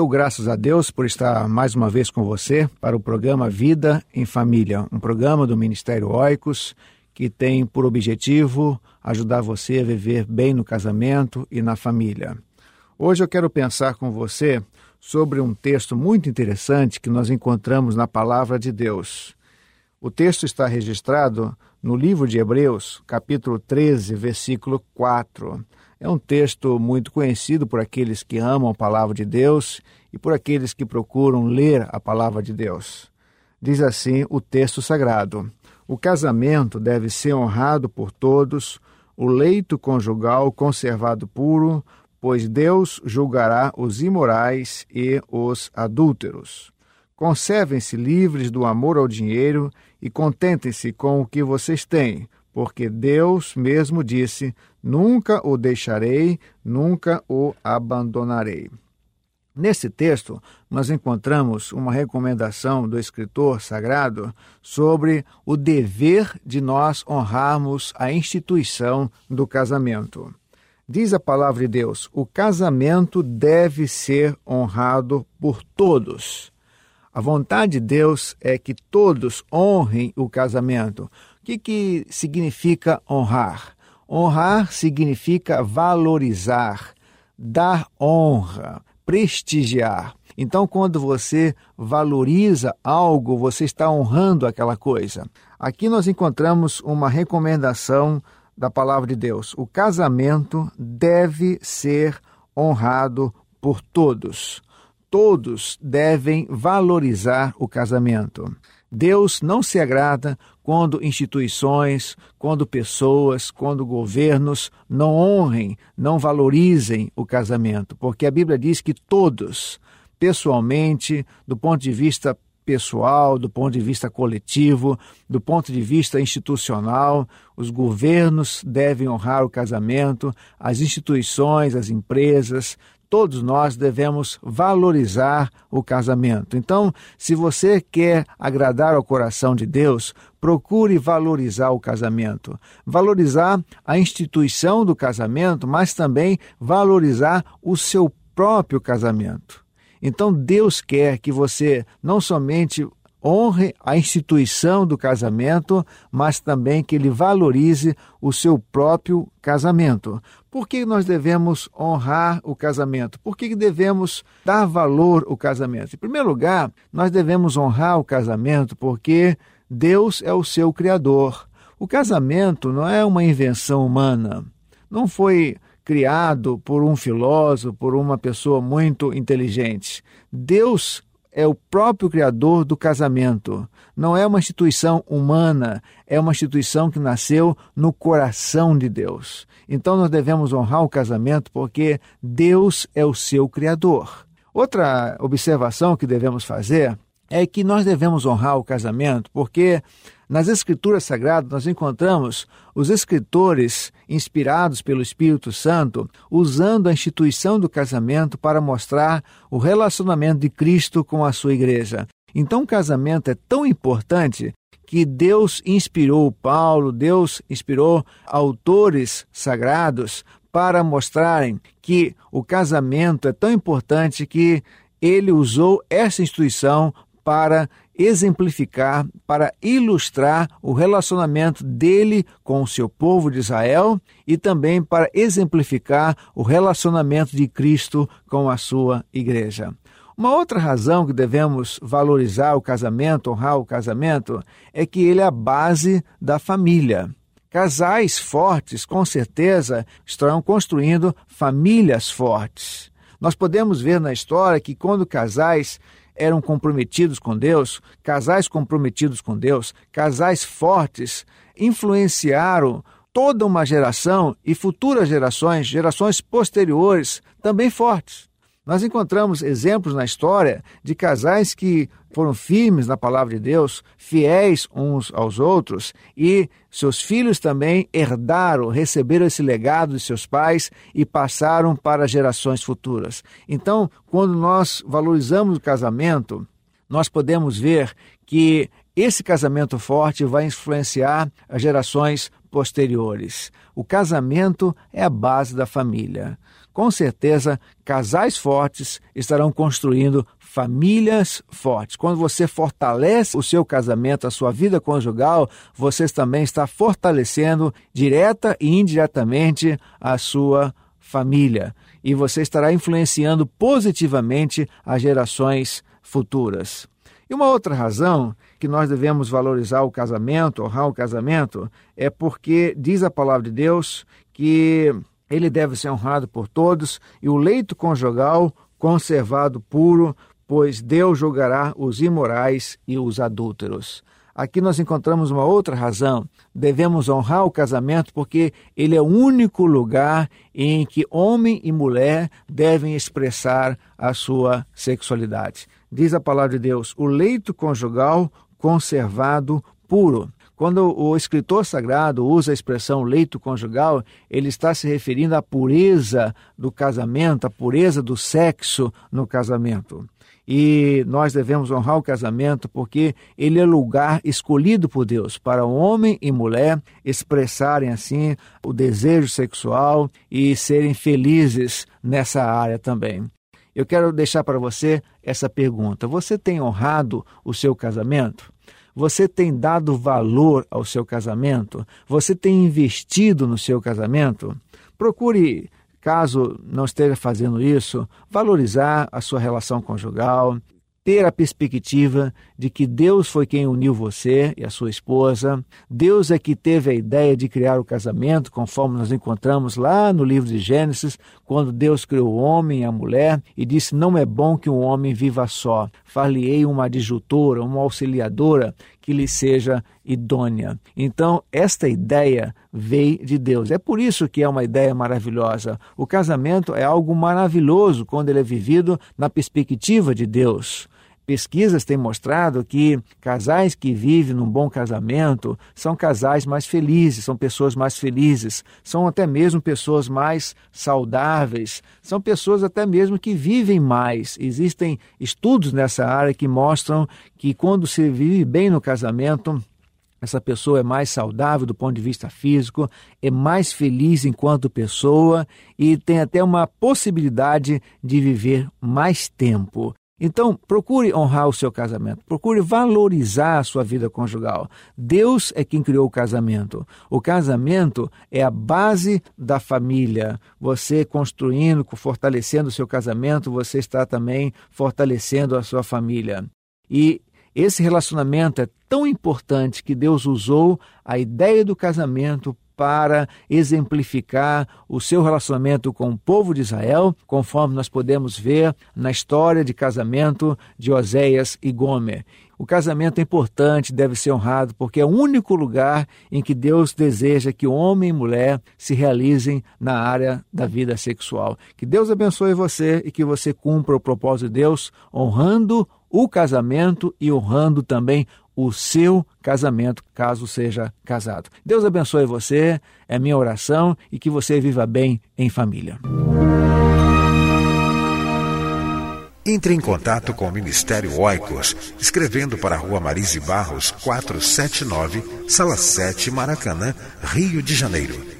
Dou graças a Deus por estar mais uma vez com você para o programa Vida em Família, um programa do Ministério Oicos que tem por objetivo ajudar você a viver bem no casamento e na família. Hoje eu quero pensar com você sobre um texto muito interessante que nós encontramos na Palavra de Deus. O texto está registrado no livro de Hebreus, capítulo 13, versículo 4. É um texto muito conhecido por aqueles que amam a palavra de Deus e por aqueles que procuram ler a palavra de Deus. Diz assim o texto sagrado: O casamento deve ser honrado por todos, o leito conjugal conservado puro, pois Deus julgará os imorais e os adúlteros. Conservem-se livres do amor ao dinheiro e contentem-se com o que vocês têm, porque Deus mesmo disse: Nunca o deixarei, nunca o abandonarei. Nesse texto, nós encontramos uma recomendação do escritor sagrado sobre o dever de nós honrarmos a instituição do casamento. Diz a palavra de Deus: o casamento deve ser honrado por todos. A vontade de Deus é que todos honrem o casamento, que, que significa honrar? Honrar significa valorizar, dar honra, prestigiar. Então, quando você valoriza algo, você está honrando aquela coisa. Aqui nós encontramos uma recomendação da palavra de Deus. O casamento deve ser honrado por todos. Todos devem valorizar o casamento. Deus não se agrada quando instituições, quando pessoas, quando governos não honrem, não valorizem o casamento, porque a Bíblia diz que todos, pessoalmente, do ponto de vista pessoal, do ponto de vista coletivo, do ponto de vista institucional, os governos devem honrar o casamento, as instituições, as empresas, todos nós devemos valorizar o casamento. Então, se você quer agradar ao coração de Deus, procure valorizar o casamento. Valorizar a instituição do casamento, mas também valorizar o seu próprio casamento. Então, Deus quer que você não somente honre a instituição do casamento, mas também que ele valorize o seu próprio casamento. Por que nós devemos honrar o casamento? Por que devemos dar valor ao casamento? Em primeiro lugar, nós devemos honrar o casamento porque Deus é o seu criador. O casamento não é uma invenção humana. Não foi criado por um filósofo, por uma pessoa muito inteligente. Deus é o próprio criador do casamento. Não é uma instituição humana, é uma instituição que nasceu no coração de Deus. Então nós devemos honrar o casamento porque Deus é o seu criador. Outra observação que devemos fazer é que nós devemos honrar o casamento porque nas Escrituras Sagradas, nós encontramos os escritores inspirados pelo Espírito Santo usando a instituição do casamento para mostrar o relacionamento de Cristo com a sua igreja. Então, o casamento é tão importante que Deus inspirou Paulo, Deus inspirou autores sagrados para mostrarem que o casamento é tão importante que ele usou essa instituição para exemplificar, para ilustrar o relacionamento dele com o seu povo de Israel e também para exemplificar o relacionamento de Cristo com a sua igreja. Uma outra razão que devemos valorizar o casamento, honrar o casamento, é que ele é a base da família. Casais fortes, com certeza, estarão construindo famílias fortes. Nós podemos ver na história que quando casais eram comprometidos com Deus, casais comprometidos com Deus, casais fortes, influenciaram toda uma geração e futuras gerações, gerações posteriores, também fortes. Nós encontramos exemplos na história de casais que foram firmes na palavra de Deus, fiéis uns aos outros, e seus filhos também herdaram, receberam esse legado de seus pais e passaram para gerações futuras. Então, quando nós valorizamos o casamento, nós podemos ver que esse casamento forte vai influenciar as gerações posteriores. O casamento é a base da família. Com certeza, casais fortes estarão construindo famílias fortes. Quando você fortalece o seu casamento, a sua vida conjugal, você também está fortalecendo direta e indiretamente a sua família. E você estará influenciando positivamente as gerações futuras. E uma outra razão que nós devemos valorizar o casamento, honrar o casamento, é porque diz a palavra de Deus que ele deve ser honrado por todos e o leito conjugal conservado puro, pois Deus julgará os imorais e os adúlteros. Aqui nós encontramos uma outra razão. Devemos honrar o casamento porque ele é o único lugar em que homem e mulher devem expressar a sua sexualidade. Diz a palavra de Deus: o leito conjugal conservado puro. Quando o escritor sagrado usa a expressão leito conjugal, ele está se referindo à pureza do casamento, à pureza do sexo no casamento. E nós devemos honrar o casamento porque ele é lugar escolhido por Deus para homem e mulher expressarem assim o desejo sexual e serem felizes nessa área também. Eu quero deixar para você essa pergunta: você tem honrado o seu casamento? Você tem dado valor ao seu casamento? Você tem investido no seu casamento? Procure, caso não esteja fazendo isso, valorizar a sua relação conjugal, ter a perspectiva de que Deus foi quem uniu você e a sua esposa. Deus é que teve a ideia de criar o casamento, conforme nós encontramos lá no livro de Gênesis, quando Deus criou o homem e a mulher e disse: Não é bom que um homem viva só. Far-lhe-ei uma adjutora, uma auxiliadora que lhe seja idônea. Então, esta ideia veio de Deus. É por isso que é uma ideia maravilhosa. O casamento é algo maravilhoso quando ele é vivido na perspectiva de Deus. Pesquisas têm mostrado que casais que vivem num bom casamento são casais mais felizes, são pessoas mais felizes, são até mesmo pessoas mais saudáveis, são pessoas até mesmo que vivem mais. Existem estudos nessa área que mostram que quando se vive bem no casamento, essa pessoa é mais saudável do ponto de vista físico, é mais feliz enquanto pessoa e tem até uma possibilidade de viver mais tempo. Então, procure honrar o seu casamento, procure valorizar a sua vida conjugal. Deus é quem criou o casamento. O casamento é a base da família. Você construindo, fortalecendo o seu casamento, você está também fortalecendo a sua família. E esse relacionamento é tão importante que Deus usou a ideia do casamento para exemplificar o seu relacionamento com o povo de Israel, conforme nós podemos ver na história de casamento de Oséias e Gomer. O casamento é importante, deve ser honrado, porque é o único lugar em que Deus deseja que homem e mulher se realizem na área da vida sexual. Que Deus abençoe você e que você cumpra o propósito de Deus, honrando o casamento e honrando também o seu casamento, caso seja casado. Deus abençoe você, é minha oração e que você viva bem em família. Entre em contato com o Ministério Oicos, escrevendo para a Rua Marise Barros, 479, Sala 7, Maracanã, Rio de Janeiro.